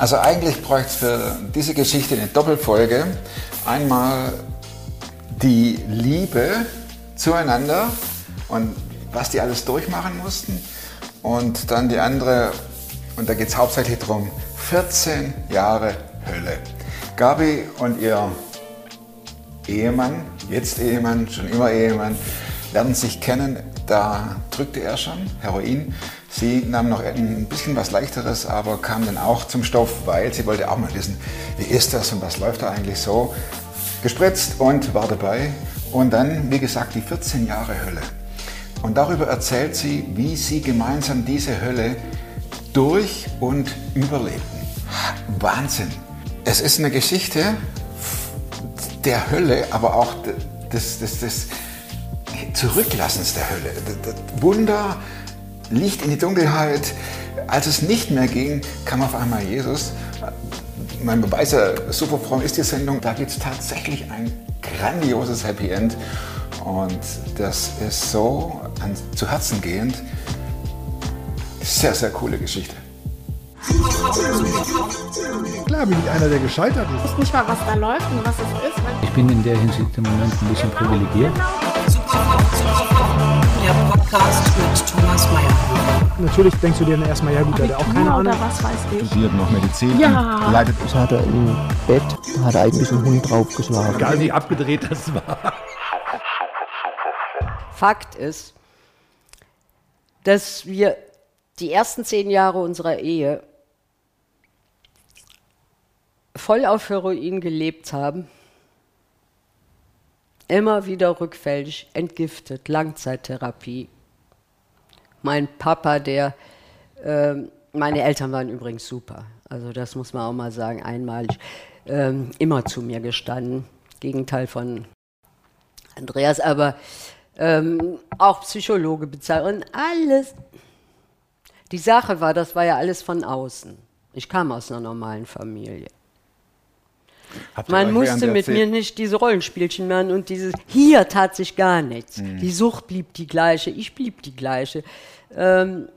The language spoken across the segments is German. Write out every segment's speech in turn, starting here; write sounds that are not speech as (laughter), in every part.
Also eigentlich bräuchte es für diese Geschichte eine Doppelfolge. Einmal die Liebe zueinander und was die alles durchmachen mussten. Und dann die andere, und da geht es hauptsächlich darum, 14 Jahre Hölle. Gabi und ihr Ehemann, jetzt Ehemann, schon immer Ehemann, lernen sich kennen. Da drückte er schon Heroin. Sie nahm noch ein bisschen was leichteres, aber kam dann auch zum Stoff, weil sie wollte auch mal wissen, wie ist das und was läuft da eigentlich so. Gespritzt und war dabei. Und dann, wie gesagt, die 14 Jahre Hölle. Und darüber erzählt sie, wie sie gemeinsam diese Hölle durch und überlebten. Wahnsinn. Es ist eine Geschichte der Hölle, aber auch des, des, des Zurücklassens der Hölle. Wunder, Licht in die Dunkelheit. Als es nicht mehr ging, kam auf einmal Jesus. Mein Beweis, super fromm ist die Sendung. Da gibt es tatsächlich ein grandioses Happy End. Und das ist so an, zu Herzen gehend. Sehr, sehr coole Geschichte. Klar bin ich einer, der gescheitert ist. Ich weiß nicht mal, was da läuft und was es ist. Ich bin in der Hinsicht im Moment ein bisschen privilegiert. Der Podcast mit Thomas Mayer. Natürlich denkst du dir dann erstmal, ja gut, der hat auch keine Ahnung. Was weiß ich. Studiert noch Medizin. Ja. Leidet Das hat er im Bett, hat er eigentlich einen Hund draufgeschlagen. Egal wie abgedreht das war. Fakt ist, dass wir die ersten zehn Jahre unserer Ehe voll auf Heroin gelebt haben, immer wieder rückfällig, entgiftet, Langzeittherapie. Mein Papa, der, ähm, meine Eltern waren übrigens super, also das muss man auch mal sagen, einmalig, ähm, immer zu mir gestanden, Gegenteil von Andreas, aber ähm, auch Psychologe bezahlt und alles. Die Sache war, das war ja alles von außen. Ich kam aus einer normalen Familie. Man musste mit mir nicht diese Rollenspielchen machen und dieses, hier tat sich gar nichts. Die Sucht blieb die gleiche, ich blieb die gleiche. Ähm,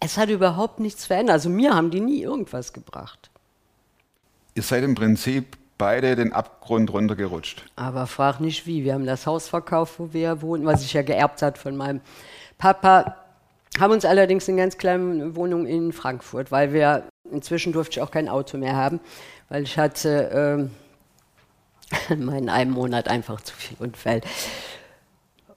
es hat überhaupt nichts verändert. Also mir haben die nie irgendwas gebracht. Ihr seid im Prinzip beide den Abgrund runtergerutscht. Aber frag nicht wie. Wir haben das Haus verkauft, wo wir wohnen, was ich ja geerbt hat von meinem Papa. Haben uns allerdings eine ganz kleine Wohnung in Frankfurt, weil wir inzwischen durfte ich auch kein Auto mehr haben, weil ich hatte ähm, (laughs) in einem Monat einfach zu viel Unfall.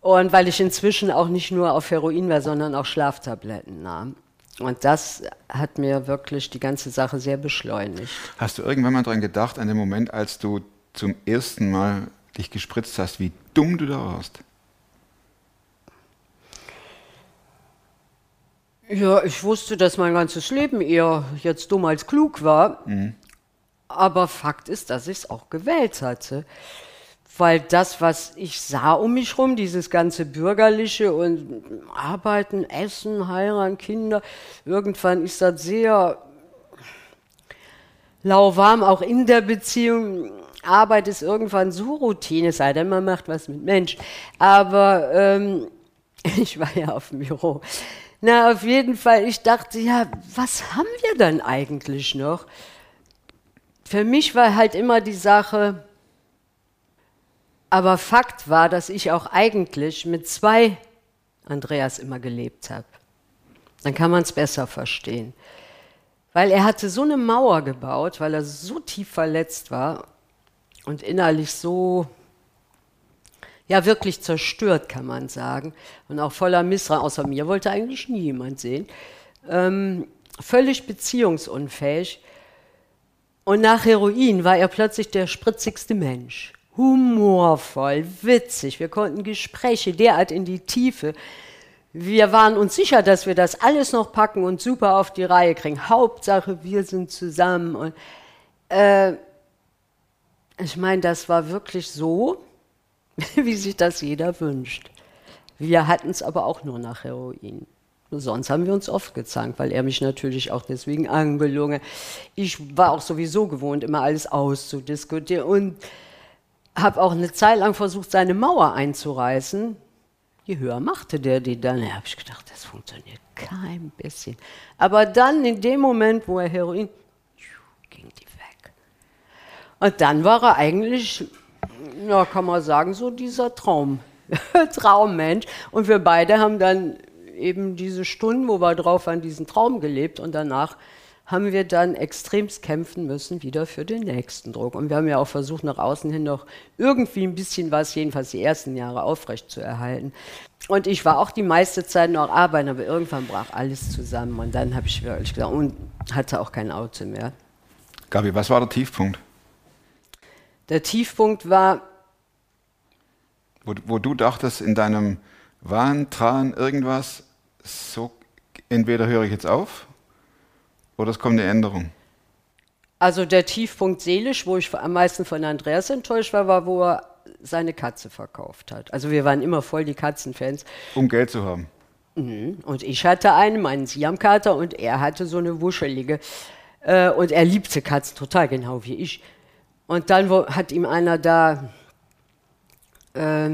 Und weil ich inzwischen auch nicht nur auf Heroin war, sondern auch Schlaftabletten nahm. Und das hat mir wirklich die ganze Sache sehr beschleunigt. Hast du irgendwann mal daran gedacht, an den Moment, als du zum ersten Mal dich gespritzt hast, wie dumm du da warst? Ja, ich wusste, dass mein ganzes Leben eher jetzt dumm als klug war. Aber Fakt ist, dass ich es auch gewählt hatte. Weil das, was ich sah um mich rum, dieses ganze Bürgerliche und Arbeiten, Essen, heiraten, Kinder, irgendwann ist das sehr lauwarm, auch in der Beziehung. Arbeit ist irgendwann so Routine, es sei denn, man macht was mit Mensch. Aber ähm, (laughs) ich war ja auf dem Büro. Na, auf jeden Fall, ich dachte, ja, was haben wir dann eigentlich noch? Für mich war halt immer die Sache, aber Fakt war, dass ich auch eigentlich mit zwei Andreas immer gelebt habe. Dann kann man es besser verstehen. Weil er hatte so eine Mauer gebaut, weil er so tief verletzt war und innerlich so, ja, wirklich zerstört, kann man sagen. Und auch voller Misstrauen. Außer mir wollte eigentlich nie jemand sehen. Ähm, völlig beziehungsunfähig. Und nach Heroin war er plötzlich der spritzigste Mensch. Humorvoll, witzig. Wir konnten Gespräche derart in die Tiefe. Wir waren uns sicher, dass wir das alles noch packen und super auf die Reihe kriegen. Hauptsache, wir sind zusammen. Und, äh, ich meine, das war wirklich so, (laughs) wie sich das jeder wünscht. Wir hatten es aber auch nur nach Heroin. Sonst haben wir uns oft gezankt, weil er mich natürlich auch deswegen angelungen. Ich war auch sowieso gewohnt, immer alles auszudiskutieren. Und habe auch eine Zeit lang versucht, seine Mauer einzureißen. Je höher machte der die dann. Da habe ich gedacht, das funktioniert kein bisschen. Aber dann, in dem Moment, wo er Heroin, ging die weg. Und dann war er eigentlich, ja, kann man sagen, so dieser Traum, (laughs) Traummensch. Und wir beide haben dann eben diese Stunden, wo wir drauf waren, diesen Traum gelebt und danach haben wir dann extremst kämpfen müssen wieder für den nächsten Druck. Und wir haben ja auch versucht, nach außen hin noch irgendwie ein bisschen was, jedenfalls die ersten Jahre, aufrecht zu erhalten. Und ich war auch die meiste Zeit noch arbeiten, aber irgendwann brach alles zusammen. Und dann habe ich wirklich gesagt, und hatte auch kein Auto mehr. Gabi, was war der Tiefpunkt? Der Tiefpunkt war, Wo, wo du dachtest, in deinem Wahn, Tran, irgendwas, so entweder höre ich jetzt auf oder es kommt eine Änderung. also der Tiefpunkt seelisch, wo ich am meisten von Andreas enttäuscht war, war, wo er seine Katze verkauft hat. Also wir waren immer voll die Katzenfans. Um Geld zu haben. Und ich hatte einen, meinen Siamkater, und er hatte so eine wuschelige. Äh, und er liebte Katzen total, genau wie ich. Und dann wo, hat ihm einer da äh,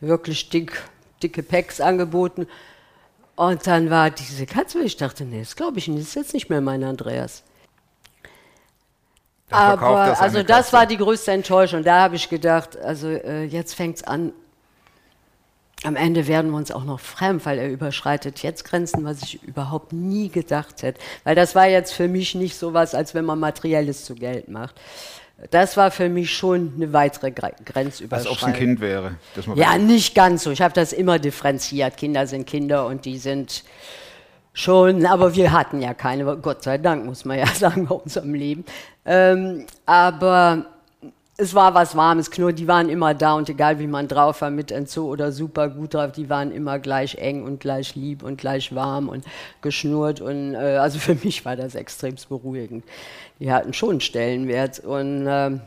wirklich dick, dicke Packs angeboten. Und dann war diese Katze, ich dachte, nee, das glaube ich nicht, das ist jetzt nicht mehr mein Andreas. Er Aber seine also das Katze. war die größte Enttäuschung. Da habe ich gedacht, also äh, jetzt fängt es an. Am Ende werden wir uns auch noch fremd, weil er überschreitet jetzt Grenzen, was ich überhaupt nie gedacht hätte. Weil das war jetzt für mich nicht so was, als wenn man Materielles zu Geld macht. Das war für mich schon eine weitere Gre Als Grenzüberschreitung. ob es ein Kind wäre. Ja, nicht ganz so. Ich habe das immer differenziert. Kinder sind Kinder und die sind schon, aber wir hatten ja keine, Gott sei Dank, muss man ja (laughs) sagen, bei unserem Leben. Ähm, aber es war was Warmes, Knurr, die waren immer da und egal wie man drauf war, mit Enzo oder super gut drauf, die waren immer gleich eng und gleich lieb und gleich warm und geschnurrt und äh, also (laughs) für mich war das extremst beruhigend. Die hatten schon Stellenwert und ähm,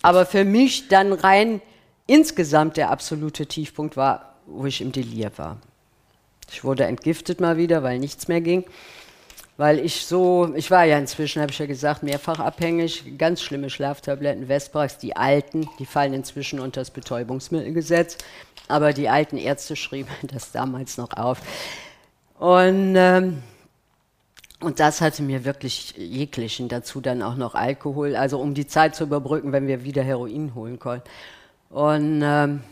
aber für mich dann rein insgesamt der absolute Tiefpunkt war, wo ich im Delir war. Ich wurde entgiftet mal wieder, weil nichts mehr ging. Weil ich so, ich war ja inzwischen, habe ich ja gesagt, mehrfach abhängig, ganz schlimme Schlaftabletten, Vesprax, die alten, die fallen inzwischen unter das Betäubungsmittelgesetz. Aber die alten Ärzte schrieben (laughs) das damals noch auf. Und, ähm, und das hatte mir wirklich jeglichen, dazu dann auch noch Alkohol, also um die Zeit zu überbrücken, wenn wir wieder Heroin holen konnten. Und ähm,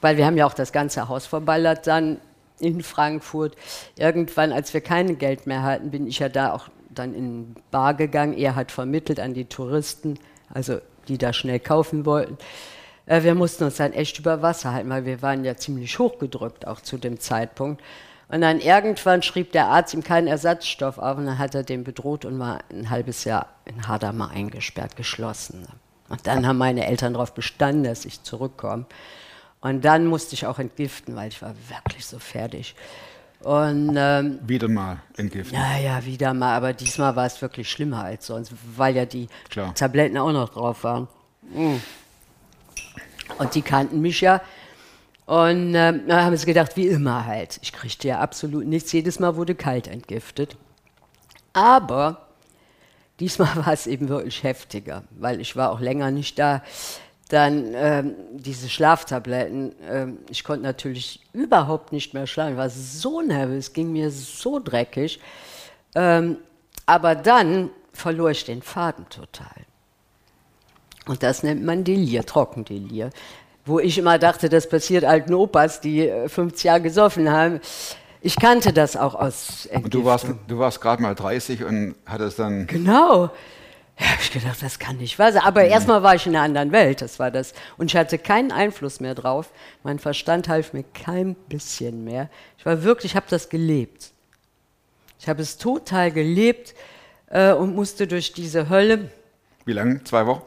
weil wir haben ja auch das ganze Haus verballert dann in Frankfurt. Irgendwann, als wir kein Geld mehr hatten, bin ich ja da auch dann in Bar gegangen. Er hat vermittelt an die Touristen, also die da schnell kaufen wollten. Äh, wir mussten uns dann echt über Wasser halten, weil wir waren ja ziemlich hochgedrückt auch zu dem Zeitpunkt. Und dann irgendwann schrieb der Arzt ihm keinen Ersatzstoff auf und dann hat er den bedroht und war ein halbes Jahr in Hadamar eingesperrt, geschlossen. Und dann haben meine Eltern darauf bestanden, dass ich zurückkomme. Und dann musste ich auch entgiften, weil ich war wirklich so fertig. Und ähm, Wieder mal entgiften. ja, ja, wieder mal, aber diesmal war es wirklich schlimmer als sonst, weil ja die Klar. Tabletten auch noch drauf waren. Mm. Und die kannten mich ja. Und ähm, da haben sie gedacht, wie immer halt. Ich kriegte ja absolut nichts. Jedes Mal wurde kalt entgiftet. Aber diesmal (laughs) war es eben wirklich heftiger, weil ich war auch länger nicht da. Dann ähm, diese Schlaftabletten. Ähm, ich konnte natürlich überhaupt nicht mehr schlafen. War so nervös, ging mir so dreckig. Ähm, aber dann verlor ich den Faden total. Und das nennt man Delir, Trockendelir. Wo ich immer dachte, das passiert alten Opas, die äh, 50 Jahre gesoffen haben. Ich kannte das auch aus Und du warst, Entgiftung. du warst gerade mal 30 und hattest dann. Genau. Ja, hab ich gedacht, das kann nicht wahr sein. Aber erstmal war ich in einer anderen Welt, das war das. Und ich hatte keinen Einfluss mehr drauf. Mein Verstand half mir kein bisschen mehr. Ich war wirklich, ich habe das gelebt. Ich habe es total gelebt äh, und musste durch diese Hölle. Wie lange? Zwei Wochen?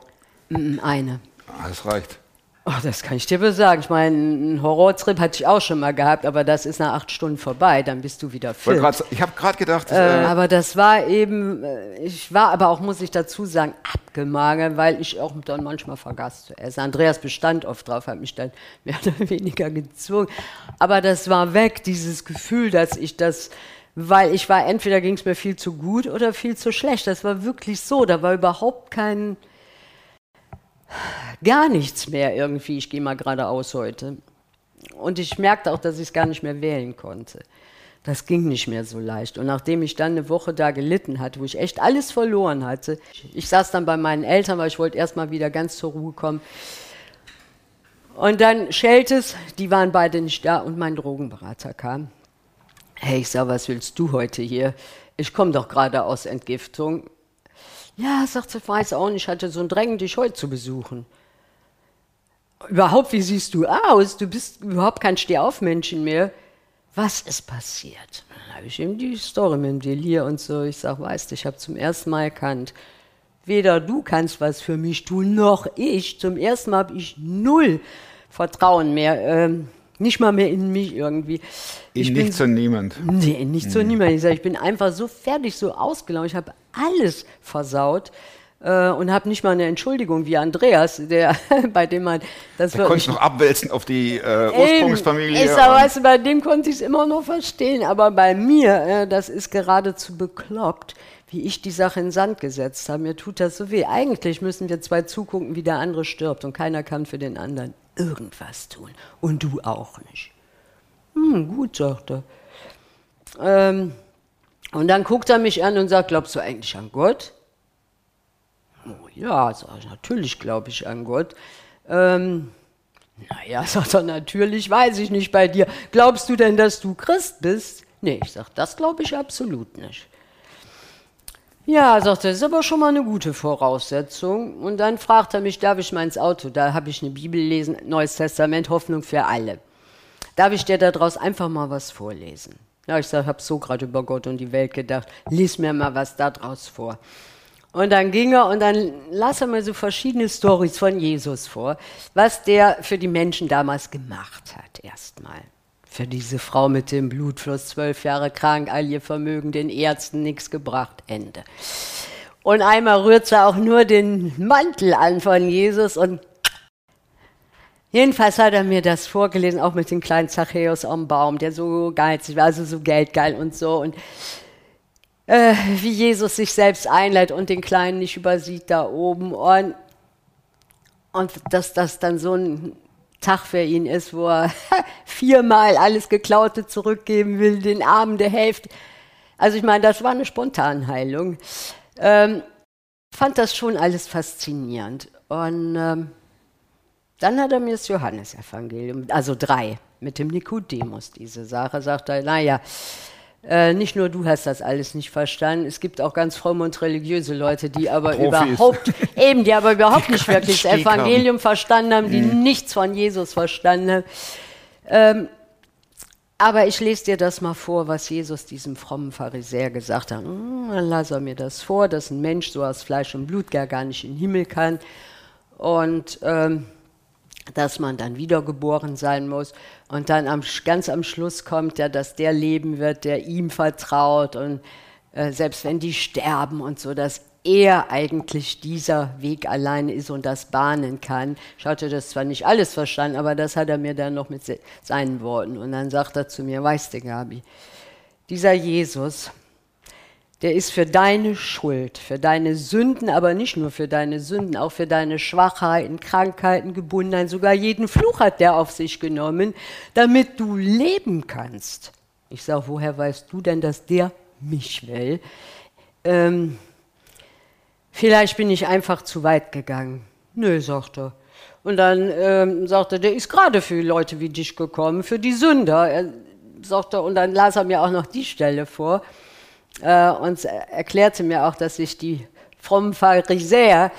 Mm, Eine. Ah, das reicht. Oh, das kann ich dir wohl sagen. Ich meine, einen Horrortrip hatte ich auch schon mal gehabt, aber das ist nach acht Stunden vorbei, dann bist du wieder fit. grad- Ich habe gerade gedacht, Äh, äh, aber das war eben, äh, ich war aber auch, muss ich dazu sagen, abgemagert, weil ich auch dann manchmal vergaß zu essen. Andreas bestand oft drauf, hat mich dann (laughs) mehr oder weniger gezwungen. Aber das war weg, dieses Gefühl, dass ich das, weil ich war, entweder ging es mir viel zu gut oder viel zu schlecht. Das war wirklich so, da war überhaupt kein, gar nichts mehr irgendwie. Ich gehe mal geradeaus heute. Und ich merkte auch, dass ich es gar nicht mehr wählen konnte. Das ging nicht mehr so leicht. Und nachdem ich dann eine Woche da gelitten hatte, wo ich echt alles verloren hatte, ich saß dann bei meinen Eltern, weil ich wollte erst mal wieder ganz zur Ruhe kommen. Und dann schellte es, die waren beide nicht da und mein Drogenberater kam. Hey, ich sag, was willst du heute hier? Ich komme doch gerade aus Entgiftung. Ja, sagte, ich weiß auch nicht, ich hatte so ein Drängen, dich heute zu besuchen. Überhaupt, wie siehst du aus? Du bist überhaupt kein Stehaufmenschen mehr. Was ist passiert? Dann habe ich ihm die Story mit dem Delir und so. Ich sage, weißt du, ich habe zum ersten Mal erkannt, weder du kannst was für mich tun, noch ich. Zum ersten Mal habe ich null Vertrauen mehr. Ähm, nicht mal mehr in mich irgendwie. In Ich bin nichts und niemand. Nee, nicht so niemand. Ich, sag, ich bin einfach so fertig, so ausgelaugt. Ich habe alles versaut äh, und habe nicht mal eine Entschuldigung wie Andreas, der, (laughs) bei dem man das Da konntest du noch abwälzen auf die äh. Ursprungsfamilie. Ich sag, weißt du, bei dem konnte ich es immer noch verstehen, aber bei mir, äh, das ist geradezu bekloppt, wie ich die Sache in Sand gesetzt habe. Mir tut das so weh. Eigentlich müssen wir zwei zugucken, wie der andere stirbt und keiner kann für den anderen irgendwas tun. Und du auch nicht. Hm, gut, sagt er. Ähm, und dann guckt er mich an und sagt, glaubst du eigentlich an Gott? Oh ja, sag ich, natürlich glaube ich an Gott. Ähm, naja, (laughs) sagt er, natürlich weiß ich nicht bei dir. Glaubst du denn, dass du Christ bist? Nee, ich sag, das glaube ich absolut nicht. Ja, sagt er, das ist aber schon mal eine gute Voraussetzung. Und dann fragt er mich, darf ich mal ins Auto? Da habe ich eine Bibel lesen, Neues Testament, Hoffnung für alle. Darf ich dir daraus einfach mal was vorlesen? Ja, ich habe so gerade über Gott und die Welt gedacht. Lies mir mal was daraus vor. Und dann ging er und dann las er mir so verschiedene Stories von Jesus vor, was der für die Menschen damals gemacht hat, erstmal. Für diese Frau mit dem Blutfluss, zwölf Jahre krank, all ihr Vermögen, den Ärzten nichts gebracht, Ende. Und einmal rührt sie auch nur den Mantel an von Jesus und Jedenfalls hat er mir das vorgelesen, auch mit dem kleinen Zachäus am Baum, der so geizig war, also so geldgeil und so. Und äh, wie Jesus sich selbst einleitet und den Kleinen nicht übersieht da oben. Und, und dass das dann so ein Tag für ihn ist, wo er (laughs) viermal alles Geklaute zurückgeben will, den Armen der Hälfte. Also ich meine, das war eine Spontanheilung. Ähm, fand das schon alles faszinierend. Und ähm, dann hat er mir das Johannesevangelium, also drei, mit dem Nikodemus diese Sache, sagt er, naja, äh, nicht nur du hast das alles nicht verstanden, es gibt auch ganz fromme und religiöse Leute, die aber Profis. überhaupt, (laughs) eben, die aber überhaupt Die nicht wirklich das Steg haben. Evangelium verstanden haben, die nichts von Jesus verstanden haben. Ähm, aber ich lese dir das mal vor, was Jesus diesem frommen Pharisäer gesagt hat. Hm, Dann las er mir das vor, dass ein Mensch so aus Fleisch und Blut gar, gar nicht in den Himmel kann. Und ähm, dass man dann wiedergeboren sein muss. Und dann am, ganz am Schluss kommt ja, dass der leben wird, der ihm vertraut. Und äh, selbst wenn die sterben und so, dass er eigentlich dieser Weg alleine ist und das bahnen kann. Ich hatte das zwar nicht alles verstanden, aber das hat er mir dann noch mit se seinen Worten. Und dann sagt er zu mir, weißt du, Gabi, dieser Jesus, der ist für deine Schuld, für deine Sünden, aber nicht nur für deine Sünden, auch für deine Schwachheiten, Krankheiten, Gebundenheit, sogar jeden Fluch hat der auf sich genommen, damit du leben kannst. Ich sage, woher weißt du denn, dass der mich will? Ähm, vielleicht bin ich einfach zu weit gegangen. Nö, sagt er. Und dann ähm, sagt er, der ist gerade für Leute wie dich gekommen, für die Sünder. Er, sagt er, und dann las er mir auch noch die Stelle vor äh, und erklärte mir auch, dass sich die frommen Pharisäer,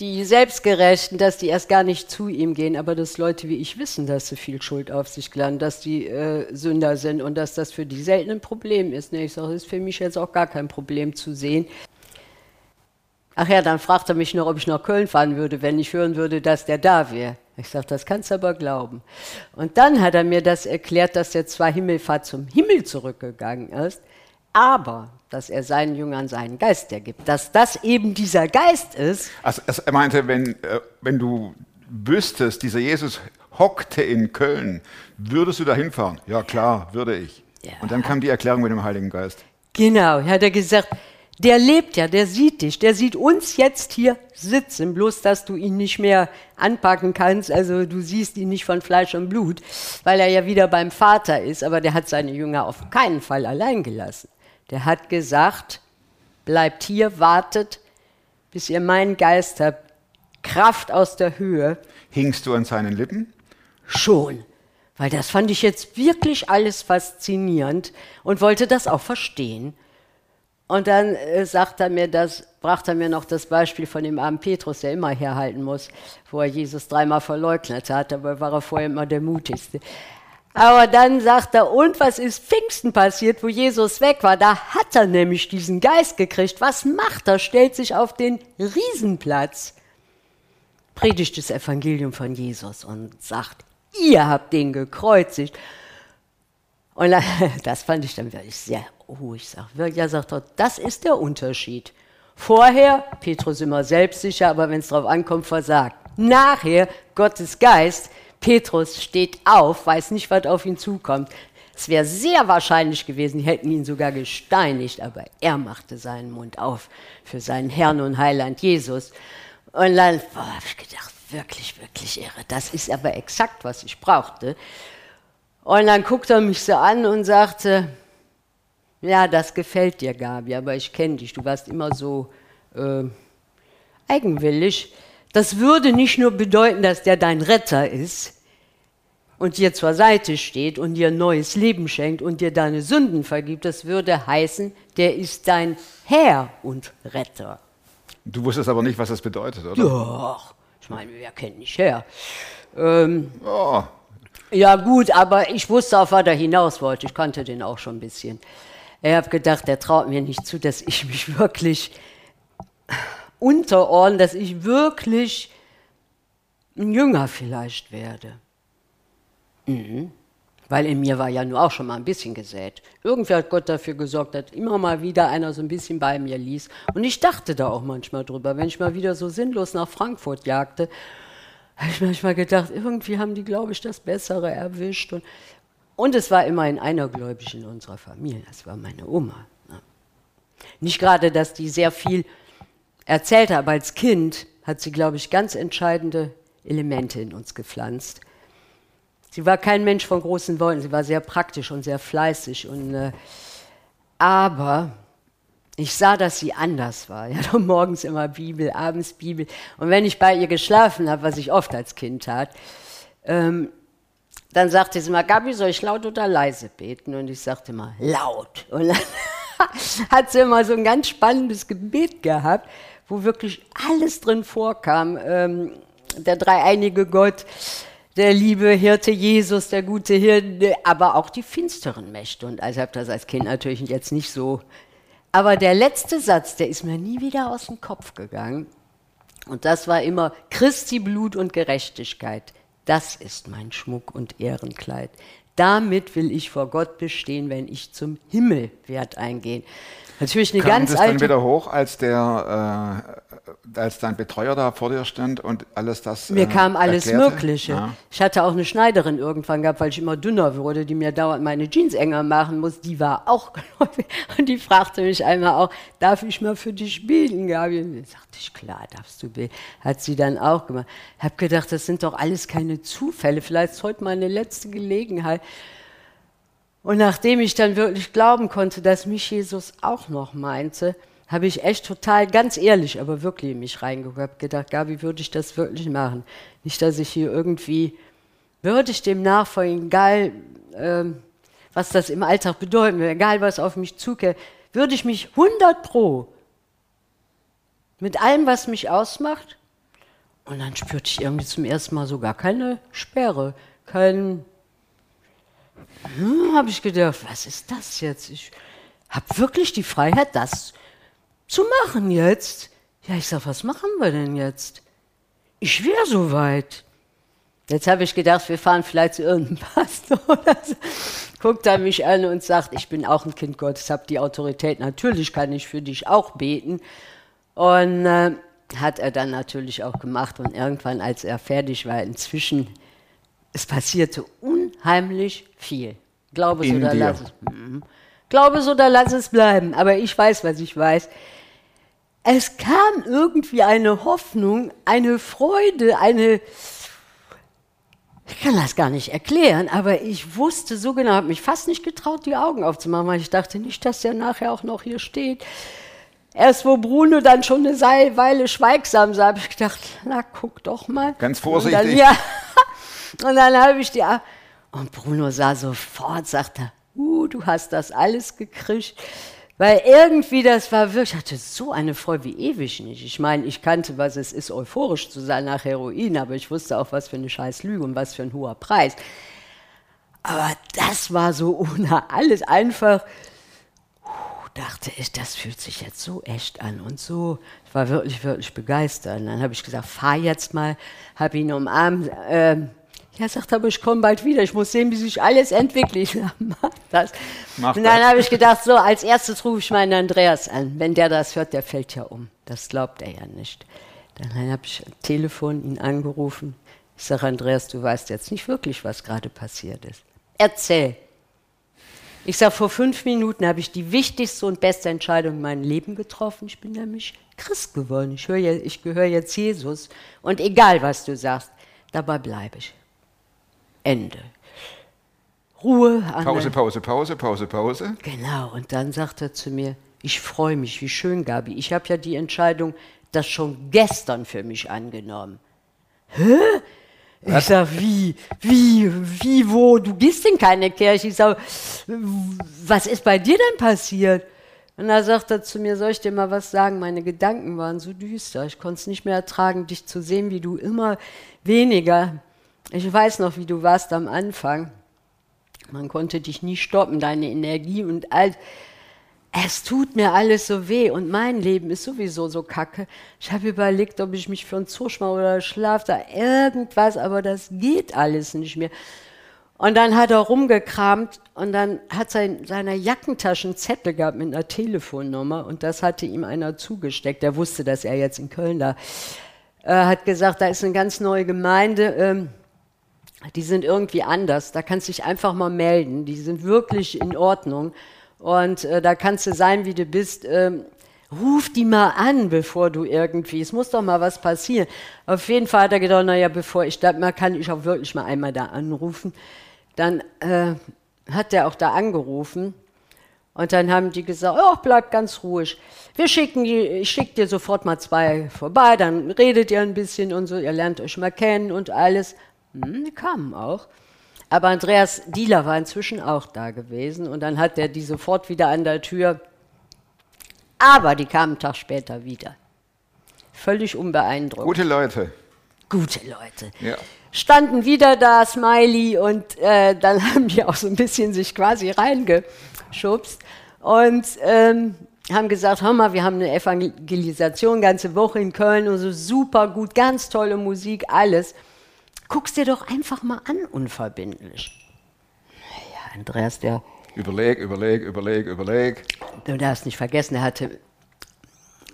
die Selbstgerechten, dass die erst gar nicht zu ihm gehen, aber dass Leute wie ich wissen, dass sie viel Schuld auf sich laden, dass die äh, Sünder sind und dass das für die selten ein Problem ist. Ne? Ich sage, das ist für mich jetzt auch gar kein Problem zu sehen. Ach ja, dann fragt er mich noch, ob ich nach Köln fahren würde, wenn ich hören würde, dass der da wäre. Ich sage, das kannst du aber glauben. Und dann hat er mir das erklärt, dass er zwar Himmelfahrt zum Himmel zurückgegangen ist, aber dass er seinen Jüngern seinen Geist ergibt. Dass das eben dieser Geist ist, Also, also er meinte, wenn, äh, wenn du wüsstest, dieser Jesus hockte in Köln, würdest du da hinfahren? Ja, klar, würde ich. Ja. Und dann kam die Erklärung mit dem Heiligen Geist. genau, hat er gesagt, Der lebt ja, der sieht dich, der sieht uns jetzt hier sitzen, bloß dass du ihn nicht mehr anpacken kannst. Also du siehst ihn nicht von Fleisch und Blut, weil er ja wieder beim Vater ist. Aber der hat seine Jünger auf keinen Fall allein gelassen. Der hat gesagt, bleibt hier, wartet, bis ihr meinen Geist habt, Kraft aus der Höhe. Hingst du an seinen Lippen? Schon. Weil das fand ich jetzt wirklich alles faszinierend und wollte das auch verstehen. Und dann äh, sagt er mir das, brachte er mir noch das Beispiel von dem armen Petrus, der immer herhalten muss, wo er Jesus dreimal verleugnet hat, aber war er vorher immer der mutigste. Aber dann sagt er, und was ist Pfingsten passiert, wo Jesus weg war? Da hat er nämlich diesen Geist gekriegt. Was macht er? Stellt sich auf den Riesenplatz, predigt das Evangelium von Jesus und sagt, ihr habt den gekreuzigt. Und (laughs) das fand ich dann wirklich sehr Oh, ich sag wirklich, er das ist der Unterschied. Vorher, Petrus immer selbstsicher, aber wenn es darauf ankommt, versagt. Nachher, Gottes Geist, Petrus steht auf, weiß nicht, was auf ihn zukommt. Es wäre sehr wahrscheinlich gewesen, die hätten ihn sogar gesteinigt, aber er machte seinen Mund auf für seinen Herrn und Heiland Jesus. Und dann habe ich gedacht, wirklich, wirklich irre. Das ist aber exakt, was ich brauchte. Und dann guckte er mich so an und sagte, ja, das gefällt dir, Gabi, aber ich kenne dich, du warst immer so äh, eigenwillig. Das würde nicht nur bedeuten, dass der dein Retter ist und dir zur Seite steht und dir ein neues Leben schenkt und dir deine Sünden vergibt, das würde heißen, der ist dein Herr und Retter. Du wusstest aber nicht, was das bedeutet, oder? Doch, ich meine, wer kennt nicht Herr? Ähm, Oh, ja gut, aber ich wusste, auf was er hinaus wollte. Ich kannte den auch schon ein bisschen. Ich habe gedacht, der traut mir nicht zu, dass ich mich wirklich unterordne, dass ich wirklich ein Jünger vielleicht werde. Mhm. Weil in mir war ja nur auch schon mal ein bisschen gesät. Irgendwie hat Gott dafür gesorgt, dass immer mal wieder einer so ein bisschen bei mir ließ. Und ich dachte da auch manchmal drüber, wenn ich mal wieder so sinnlos nach Frankfurt jagte, habe ich manchmal gedacht, irgendwie haben die, glaube ich, das Bessere erwischt. Und, und es war immerhin einer gläubig in unserer Familie, das war meine Oma. ne? Nicht gerade, dass die sehr viel erzählte, aber als Kind hat sie, glaube ich, ganz entscheidende Elemente in uns gepflanzt. Sie war kein Mensch von großen Worten, sie war sehr praktisch und sehr fleißig. Und, äh, aber ich sah, dass sie anders war. Ja, doch (laughs) morgens immer Bibel, abends Bibel. Und wenn ich bei ihr geschlafen habe, was ich oft als Kind tat, ähm, dann sagte sie mal, Gabi, soll ich laut oder leise beten? Und ich sagte mal, laut. Und dann (laughs) hat sie immer so ein ganz spannendes Gebet gehabt, wo wirklich alles drin vorkam. Ähm, der dreieinige Gott, der liebe Hirte Jesus, der gute Hirte, aber auch die finsteren Mächte. Und also ich habe das als Kind natürlich jetzt nicht so. Aber der letzte Satz, der ist mir nie wieder aus dem Kopf gegangen. Und das war immer Christi Blut und Gerechtigkeit. Das ist mein Schmuck und Ehrenkleid. Damit will ich vor Gott bestehen, wenn ich zum Himmel werd eingehen. Natürlich eine kam ganz das dann alte. wieder hoch, als der, äh, als dein Betreuer da vor dir stand und alles das Mir äh, kam alles erklärte? Mögliche. Ja. Ich hatte auch eine Schneiderin irgendwann gehabt, weil ich immer dünner wurde, die mir dauernd meine Jeans enger machen muss. Die war auch (laughs) gläubig. Und die fragte mich einmal auch, darf ich mal für dich beten, Gabi? Und dann sagte ich, klar, darfst du beten. Hat sie dann auch gemacht. Ich habe gedacht, das sind doch alles keine Zufälle. Vielleicht ist heute mal eine letzte Gelegenheit. Und nachdem ich dann wirklich glauben konnte, dass mich Jesus auch noch meinte, habe ich echt total, ganz ehrlich, aber wirklich in mich habe gedacht, Gabi, würde ich das wirklich machen? Nicht, dass ich hier irgendwie, würde ich dem nachfolgen, egal ähm, was das im Alltag bedeuten würde, egal was auf mich zukäme, würde ich mich 100 pro mit allem, was mich ausmacht, und dann spürte ich irgendwie zum ersten Mal so gar keine Sperre, kein, hm, habe ich gedacht, was ist das jetzt? Ich habe wirklich die Freiheit, das zu machen jetzt. Ja, ich sag, was machen wir denn jetzt? Ich wäre soweit. Jetzt habe ich gedacht, wir fahren vielleicht zu irgendeinem (laughs) Pastor oder so. Guckt er mich an und sagt, ich bin auch ein Kind Gottes, habe die Autorität, natürlich kann ich für dich auch beten. Und äh, hat er dann natürlich auch gemacht. Und irgendwann, als er fertig war, inzwischen, es passierte unheimlich viel. Glaube es In oder dir. lass es. Mhm. Glaube es oder lass es bleiben. Aber ich weiß, was ich weiß. es kam irgendwie eine Hoffnung, eine Freude, eine, ich kann das gar nicht erklären, aber ich wusste so genau, habe mich fast nicht getraut, die Augen aufzumachen, weil ich dachte nicht, dass der nachher auch noch hier steht. Erst wo Bruno dann schon eine Weile schweigsam sah, habe ich gedacht, na guck doch mal. Ganz Und dann, vorsichtig. ja, (laughs) und dann habe ich die A- und Bruno sah sofort, sagte, uh, du hast das alles gekriegt. Weil irgendwie, das war wirklich, ich hatte so eine Freude wie ewig nicht. Ich meine, ich kannte, was es ist, euphorisch zu sein nach Heroin, aber ich wusste auch, was für eine scheiß Lüge und was für ein hoher Preis. Aber das war so ohne alles einfach, dachte ich, das fühlt sich jetzt so echt an und so. Ich war wirklich, wirklich begeistert. Und dann habe ich gesagt, fahr jetzt mal, habe ihn umarmt. Ähm, ja, sagt aber, ich komme bald wieder. Ich muss sehen, wie sich alles entwickelt. (laughs) Mach das. Mach und dann habe ich gedacht, so, als erstes rufe ich meinen Andreas an. Wenn der das hört, der fällt ja um. Das glaubt er ja nicht. Dann habe ich am Telefon ihn angerufen. Ich sage, Andreas, du weißt jetzt nicht wirklich, was gerade passiert ist. Erzähl. Ich sage, vor fünf Minuten habe ich die wichtigste und beste Entscheidung in meinem Leben getroffen. Ich bin nämlich Christ geworden. Ich, höre ich gehöre jetzt Jesus. Und egal, was du sagst, dabei bleibe ich. Ende. Ruhe. an Pause, Pause, Pause, Pause, Pause. Genau, und dann sagt er zu mir, ich freue mich, wie schön, Gabi. Ich habe ja die Entscheidung das schon gestern für mich angenommen. Hä? Ich sag, wie, wie, wie, wo? Du gehst in keine Kirche. Ich sag, was ist bei dir denn passiert? Und da sagt er zu mir, soll ich dir mal was sagen? Meine Gedanken waren so düster. Ich konnte es nicht mehr ertragen, dich zu sehen, wie du immer weniger. Ich weiß noch, wie du warst am Anfang. Man konnte dich nie stoppen, deine Energie und all. Es tut mir alles so weh und mein Leben ist sowieso so kacke. Ich habe überlegt, ob ich mich für einen Zusch mache oder schlaf da irgendwas, aber das geht alles nicht mehr. Und dann hat er rumgekramt und dann hat er in seiner Jackentasche einen Zettel gehabt mit einer Telefonnummer und das hatte ihm einer zugesteckt. Er wusste, dass er jetzt in Köln da. Er hat gesagt, da ist eine ganz neue Gemeinde. Ähm, die sind irgendwie anders. Da kannst du dich einfach mal melden. Die sind wirklich in Ordnung. Und äh, da kannst du sein, wie du bist. Ähm, ruf die mal an, bevor du irgendwie, es muss doch mal was passieren. Auf jeden Fall hat er gedacht, naja, bevor ich das mal kann, ich auch wirklich mal einmal da anrufen. Dann äh, hat er auch da angerufen. Und dann haben die gesagt, oh, bleib ganz ruhig. Wir schicken die, ich schicke dir sofort mal zwei vorbei, dann redet ihr ein bisschen und so, ihr lernt euch mal kennen und alles. Hm, die kamen auch. Aber Andreas Dieler war inzwischen auch da gewesen und dann hat er die sofort wieder an der Tür. Aber die kamen einen Tag später wieder. Völlig unbeeindruckt. Gute Leute. Gute Leute. Ja. Standen wieder da, Smiley, und äh, dann (laughs) haben die auch so ein bisschen sich quasi reingeschubst und ähm, haben gesagt, hör mal, wir haben eine Evangelisation ganze Woche in Köln und so super gut, ganz tolle Musik, alles. Guck's dir doch einfach mal an, unverbindlich. Ja, Andreas, der Überleg, überleg, überleg, überleg. Du darfst nicht vergessen, er hatte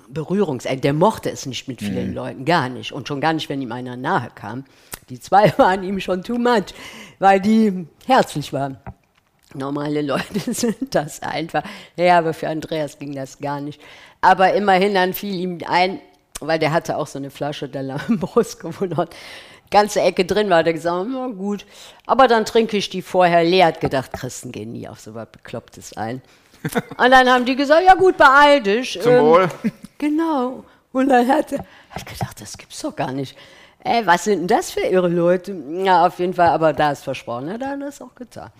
Berührungsängste. Der mochte es nicht mit vielen Leuten, gar nicht. Und schon gar nicht, wenn ihm einer nahe kam. Die zwei (laughs) waren ihm schon too much, weil die herzlich waren. Normale Leute (laughs) sind das einfach. Ja, aber für Andreas ging das gar nicht. Aber immerhin dann fiel ihm ein, weil der hatte auch so eine Flasche der Lambrusco, wo noch ganze Ecke drin war. Der gesagt, na gut, aber dann trinke ich die vorher leer. Hat gedacht, Christen gehen nie auf so was Beklopptes ein. (laughs) Und dann haben die gesagt, ja gut, beeil dich. Zum Wohl. (laughs) Genau. Und dann hat er hat gedacht, das gibt's doch gar nicht. Ey, was sind denn das für irre Leute? Ja, auf jeden Fall, aber da ist versprochen, hat er das auch getan.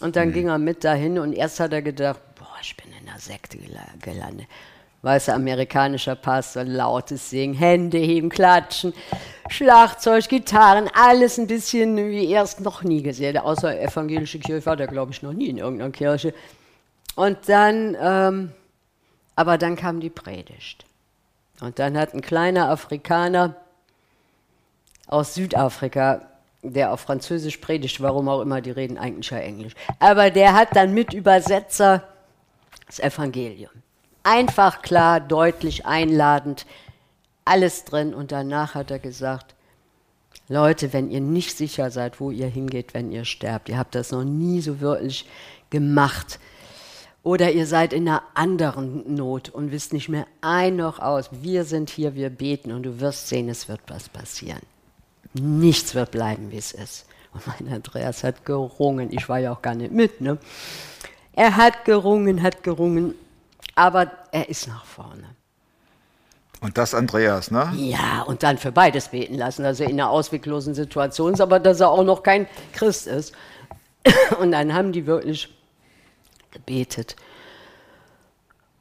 Und dann ging er mit dahin und erst hat er gedacht, boah, ich bin in der Sekte gela- gelandet. Weißer amerikanischer Pastor, lautes Singen, Hände heben, klatschen, Schlagzeug, Gitarren, alles ein bisschen wie erst noch nie gesehen. Außer evangelische Kirche war der, glaube ich, noch nie in irgendeiner Kirche. Und dann, ähm, aber dann kam die Predigt. Und dann hat ein kleiner Afrikaner aus Südafrika, der auf Französisch predigt, warum auch immer, die reden eigentlich ja Englisch. Aber der hat dann mit Übersetzer das Evangelium. Einfach, klar, deutlich, einladend, alles drin. Und danach hat er gesagt, Leute, wenn ihr nicht sicher seid, wo ihr hingeht, wenn ihr sterbt, ihr habt das noch nie so wirklich gemacht. Oder ihr seid in einer anderen Not und wisst nicht mehr ein noch aus. Wir sind hier, wir beten und du wirst sehen, es wird was passieren. Nichts wird bleiben, wie es ist. Und mein Andreas hat gerungen. Ich war ja auch gar nicht mit. Ne? Er hat gerungen, hat gerungen, aber er ist nach vorne. Und das Andreas, ne? Ja, und dann für beides beten lassen, dass er in einer ausweglosen Situation ist, aber dass er auch noch kein Christ ist. (coughs) Und dann haben die wirklich gebetet.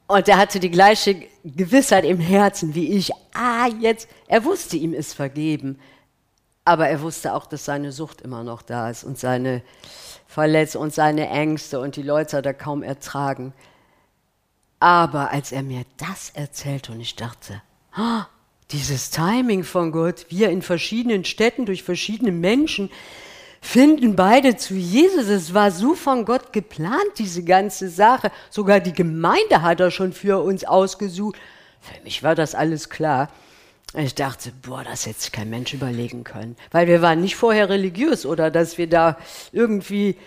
Und er hatte die gleiche Gewissheit im Herzen wie ich. Ah, jetzt, er wusste, ihm ist vergeben. Aber er wusste auch, dass seine Sucht immer noch da ist und seine Verletzungen und seine Ängste und die Leute hat er kaum ertragen. Aber als er mir das erzählte und ich dachte, ah, dieses Timing von Gott, wir in verschiedenen Städten durch verschiedene Menschen finden beide zu Jesus. Es war so von Gott geplant, diese ganze Sache. Sogar die Gemeinde hat er schon für uns ausgesucht. Für mich war das alles klar. Ich dachte, boah, das hätte sich kein Mensch überlegen können. Weil wir waren nicht vorher religiös oder dass wir da irgendwie.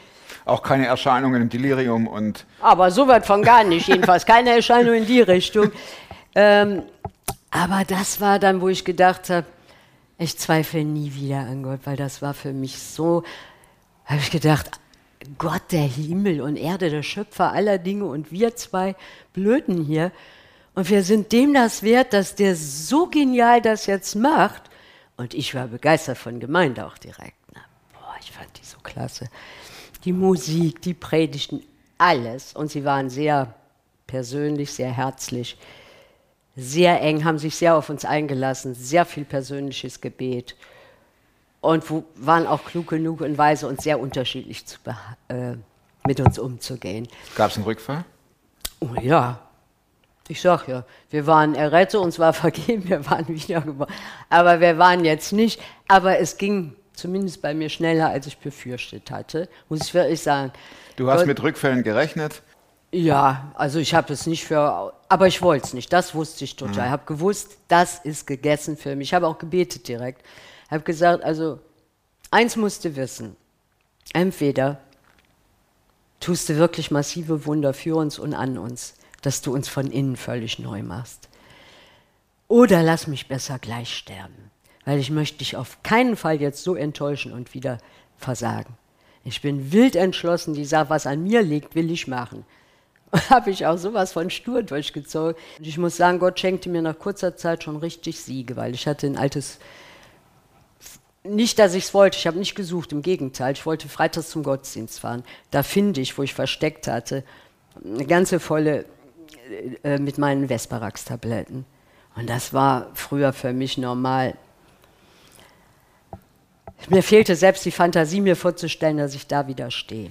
Auch keine Erscheinungen im Delirium und. Aber so weit von gar nicht, jedenfalls keine Erscheinung in die Richtung. Ähm, aber das war dann, wo ich gedacht habe, ich zweifle nie wieder an Gott, weil das war für mich so, habe ich gedacht, Gott, der Himmel und Erde, der Schöpfer aller Dinge und wir zwei Blöden hier. Und wir sind dem das wert, dass der so genial das jetzt macht. Und ich war begeistert von Gemeinde auch direkt. Na, boah, ich fand die so klasse. Die Musik, die Predigten, alles. Und sie waren sehr persönlich, sehr herzlich, sehr eng, haben sich sehr auf uns eingelassen, sehr viel persönliches Gebet. Und waren auch klug genug und weise und sehr unterschiedlich zu, äh, mit uns umzugehen. Gab es einen Rückfall? Oh ja, ich sag ja, wir waren errettet, uns war (laughs) vergeben, wir waren wiedergeboren. Aber wir waren jetzt nicht, aber es ging zumindest bei mir schneller, als ich befürchtet hatte, muss ich wirklich sagen. Du hast Gott, mit Rückfällen gerechnet? Ja, also ich habe es nicht für, aber ich wollte es nicht, das wusste ich total. Ich habe gewusst, das ist gegessen für mich. Ich habe auch gebetet direkt. Ich habe gesagt, also eins musst du wissen, entweder tust du wirklich massive Wunder für uns und an uns dass du uns von innen völlig neu machst. Oder lass mich besser gleich sterben, weil ich möchte dich auf keinen Fall jetzt so enttäuschen und wieder versagen. Ich bin wild entschlossen, die Sache, was an mir liegt, will ich machen. (laughs) Habe ich auch sowas von stur durchgezogen. Und ich muss sagen, Gott schenkte mir nach kurzer Zeit schon richtig Siege, weil ich hatte ein altes nicht, dass ich es wollte, ich habe nicht gesucht, im Gegenteil, ich wollte freitags zum Gottesdienst fahren. Da finde ich, wo ich versteckt hatte, eine ganze volle äh, mit meinen Vesparax-Tabletten. Und das war früher für mich normal. Mir fehlte selbst die Fantasie, mir vorzustellen, dass ich da wieder stehe.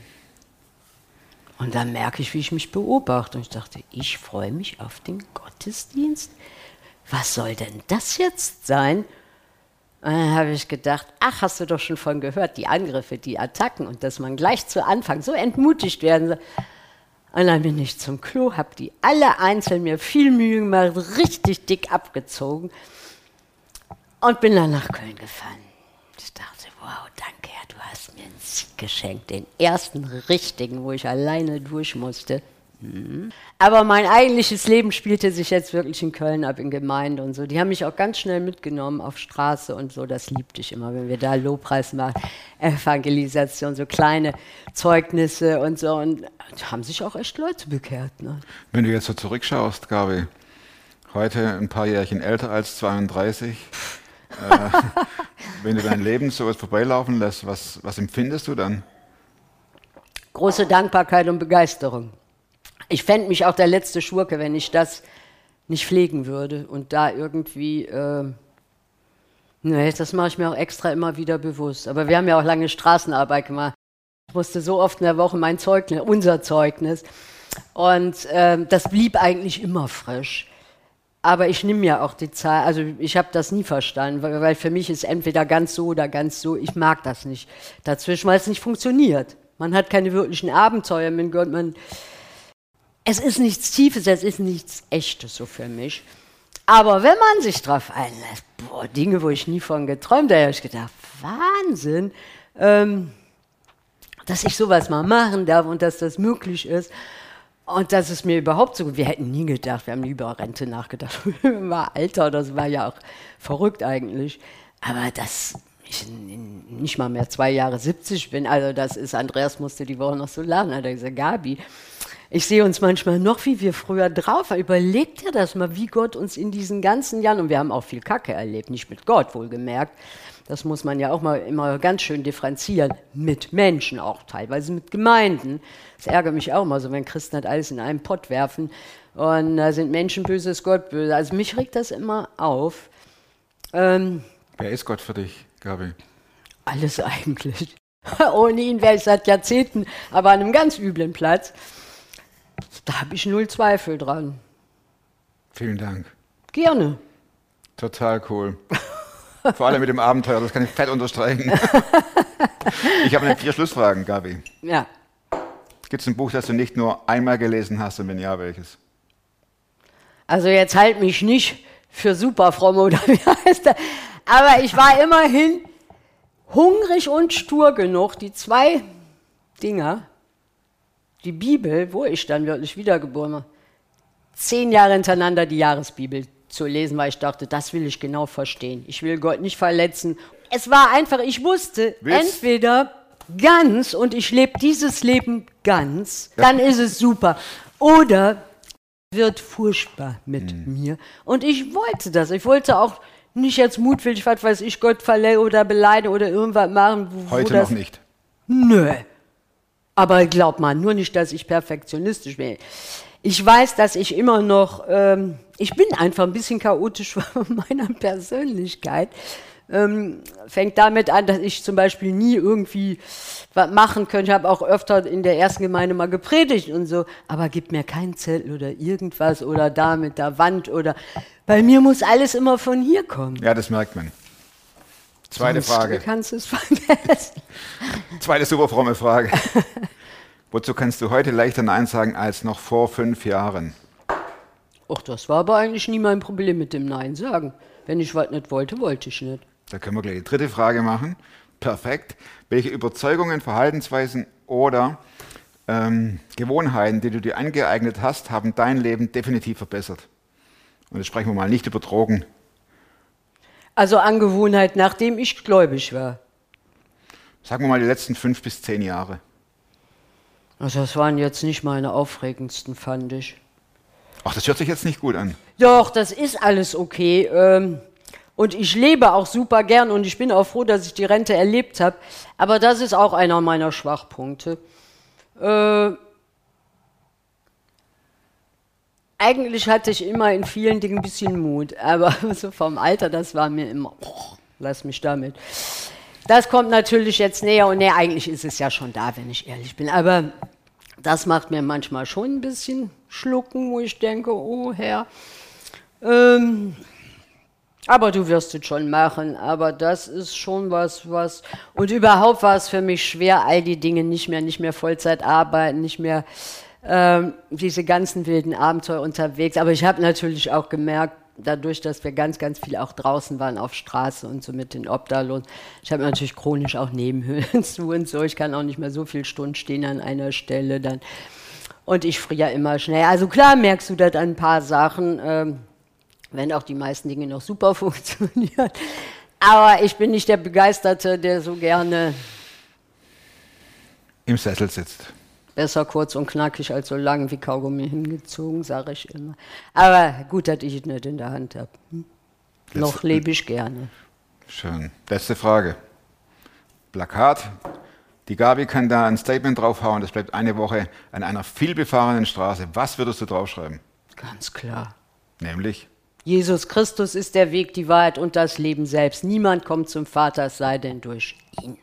Und dann merke ich, wie ich mich beobachte. Und ich dachte, ich freue mich auf den Gottesdienst. Was soll denn das jetzt sein? Und dann habe ich gedacht, ach, hast du doch schon von gehört, die Angriffe, die Attacken und dass man gleich zu Anfang so entmutigt werden soll. Und dann bin ich zum Klo, habe die alle einzeln mir viel Mühe gemacht, richtig dick abgezogen und bin dann nach Köln gefahren. Ich dachte, wow, danke, Herr, du hast mir einen Sieg geschenkt, den ersten richtigen, wo ich alleine durch musste. Mhm. Aber mein eigentliches Leben spielte sich jetzt wirklich in Köln ab, in Gemeinde und so. Die haben mich auch ganz schnell mitgenommen auf Straße und so. Das liebte ich immer, wenn wir da Lobpreis machen, Evangelisation, so kleine Zeugnisse und so. Und da haben sich auch echt Leute bekehrt. Ne? Wenn du jetzt so zurückschaust, Gabi, heute ein paar Jährchen älter als 32, äh, wenn du dein Leben so vorbeilaufen lässt, was, was empfindest du dann? Große Dankbarkeit und Begeisterung ich fände mich auch der letzte Schurke, wenn ich das nicht pflegen würde und da irgendwie. Äh, nee, das mache ich mir auch extra immer wieder bewusst. Aber wir haben ja auch lange Straßenarbeit gemacht. Ich musste so oft in der Woche mein Zeugnis, unser Zeugnis. Und äh, das blieb eigentlich immer frisch. Aber ich nehme ja auch die Zahl, also ich habe das nie verstanden, weil, weil, für mich ist entweder ganz so oder ganz so. Ich mag das nicht dazwischen, weil es nicht funktioniert. Man hat keine wirklichen Abenteuer mit Gott. Man, es ist nichts Tiefes, es ist nichts Echtes so für mich. Aber wenn man sich darauf einlässt, boah, Dinge, wo ich nie von geträumt habe, habe ich gedacht, Wahnsinn, ähm, dass ich sowas mal machen darf und dass das möglich ist. Und das ist mir überhaupt so, wir hätten nie gedacht, wir haben nie über Rente nachgedacht. (laughs) war Alter, das war ja auch verrückt eigentlich. Aber dass ich nicht mal mehr zwei Jahre 70 bin, also das ist, Andreas musste die Woche noch so lachen, hat er gesagt, Gabi, ich sehe uns manchmal noch, wie wir früher drauf waren. Überlegt ihr das mal, wie Gott uns in diesen ganzen Jahren, und wir haben auch viel Kacke erlebt, nicht mit Gott wohlgemerkt, das muss man ja auch mal immer ganz schön differenzieren, mit Menschen auch, teilweise mit Gemeinden. Das ärgert mich auch immer so, wenn Christen halt alles in einen Pott werfen und da sind Menschen böse, ist Gott böse. Also mich regt das immer auf. Ähm, Wer ist Gott für dich, Gabi? alles eigentlich. (laughs) Ohne ihn wäre ich seit Jahrzehnten, aber an einem ganz üblen Platz. Da habe ich null Zweifel dran. Vielen Dank. Gerne. Total cool. (laughs) Vor allem mit dem Abenteuer, das kann ich fett unterstreichen. (laughs) ich habe vier Schlussfragen, Gabi. Ja. Gibt es ein Buch, das du nicht nur einmal gelesen hast und wenn ja, welches? Also jetzt halt mich nicht für super fromm oder wie heißt das? Aber ich war immerhin hungrig und stur genug, die zwei Dinger, die Bibel, wo ich dann wirklich wiedergeboren war, zehn Jahre hintereinander die Jahresbibel zu lesen, weil ich dachte, das will ich genau verstehen. Ich will Gott nicht verletzen. Es war einfach, ich wusste, Willst- entweder ganz und ich lebe dieses Leben ganz, dann ist es super. Oder wird furchtbar mit mir. Und ich wollte das. Ich wollte auch nicht jetzt mutwillig, was weiß ich, Gott verletze oder beleide oder irgendwas machen. Wo, wo Heute das, noch nicht. Nö. Aber glaub mal, nur nicht, dass ich perfektionistisch bin. Ich weiß, dass ich immer noch, ähm, ich bin einfach ein bisschen chaotisch (laughs) von meiner Persönlichkeit. Ähm, fängt damit an, dass ich zum Beispiel nie irgendwie was machen könnte. Ich habe auch öfter in der ersten Gemeinde mal gepredigt und so, aber gib mir keinen Zettel oder irgendwas oder da mit der Wand oder. Bei mir muss alles immer von hier kommen. Ja, das merkt man. Zweite Sonst Frage. kannst du es vergessen. (laughs) Zweite super fromme Frage. (laughs) Wozu kannst du heute leichter Nein sagen als noch vor fünf Jahren? Ach, das war aber eigentlich nie mein Problem mit dem Nein sagen. Wenn ich was nicht wollte, wollte ich nicht. Da können wir gleich die dritte Frage machen. Perfekt. Welche Überzeugungen, Verhaltensweisen oder ähm, Gewohnheiten, die du dir angeeignet hast, haben dein Leben definitiv verbessert? Und jetzt sprechen wir mal nicht über Drogen. Also Angewohnheit, nachdem ich gläubig war. Sagen wir mal die letzten fünf bis zehn Jahre. Also das waren jetzt nicht meine aufregendsten, fand ich. Ach, das hört sich jetzt nicht gut an. Doch, das ist alles okay. Ähm, und ich lebe auch super gern und ich bin auch froh, dass ich die Rente erlebt habe. Aber das ist auch einer meiner Schwachpunkte. Äh, eigentlich hatte ich immer in vielen Dingen ein bisschen Mut, aber (laughs) so vom Alter, das war mir immer, oh, lass mich damit. Das kommt natürlich jetzt näher und näher. Eigentlich ist es ja schon da, wenn ich ehrlich bin. Aber das macht mir manchmal schon ein bisschen schlucken, wo ich denke, oh Herr. Ähm, aber du wirst es schon machen. Aber das ist schon was, was. Und überhaupt war es für mich schwer, all die Dinge nicht mehr, nicht mehr Vollzeit arbeiten, nicht mehr ähm, diese ganzen wilden Abenteuer unterwegs. Aber ich habe natürlich auch gemerkt, dadurch, dass wir ganz, ganz viel auch draußen waren auf Straße und so mit den Obdachlosen. Ich habe natürlich chronisch auch Nebenhöhlen (laughs) zu und so. Ich kann auch nicht mehr so viele Stunden stehen an einer Stelle dann. Und ich friere immer schnell. Also klar merkst du das an ein paar Sachen, ähm, wenn auch die meisten Dinge noch super (laughs) funktionieren. Aber ich bin nicht der Begeisterte, der so gerne Im Sessel sitzt. Besser kurz und knackig als so lang wie Kaugummi hingezogen, sage ich immer. Aber gut, dass ich es nicht in der Hand habe. Hm? Noch lebe ich gerne. Schön. Letzte Frage. Plakat. Die Gabi kann da ein Statement draufhauen. Das bleibt eine Woche an einer vielbefahrenen Straße. Was würdest du draufschreiben? Ganz klar. Nämlich? Jesus Christus ist der Weg, die Wahrheit und das Leben selbst. Niemand kommt zum Vater, es sei denn durch ihn.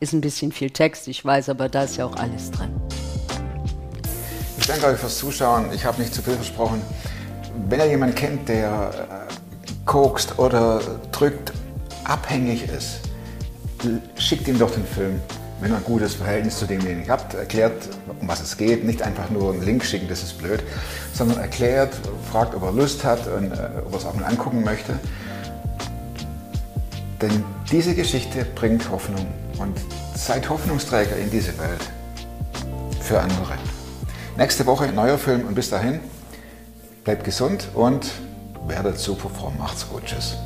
Ist ein bisschen viel Text, ich weiß, aber da ist ja auch alles drin. Ich danke euch fürs Zuschauen. Ich habe nicht zu viel versprochen. Wenn ihr jemanden kennt, der äh, kokst oder drückt, abhängig ist, schickt ihm doch den Film. Wenn ihr ein gutes Verhältnis zu demjenigen habt, erklärt, um was es geht. Nicht einfach nur einen Link schicken, das ist blöd, sondern erklärt, fragt, ob er Lust hat und äh, ob er es auch mal angucken möchte. Denn diese Geschichte bringt Hoffnung und seid Hoffnungsträger in diese Welt für andere. Nächste Woche neuer Film und bis dahin bleibt gesund und werdet super fromm. Macht's gut. Tschüss.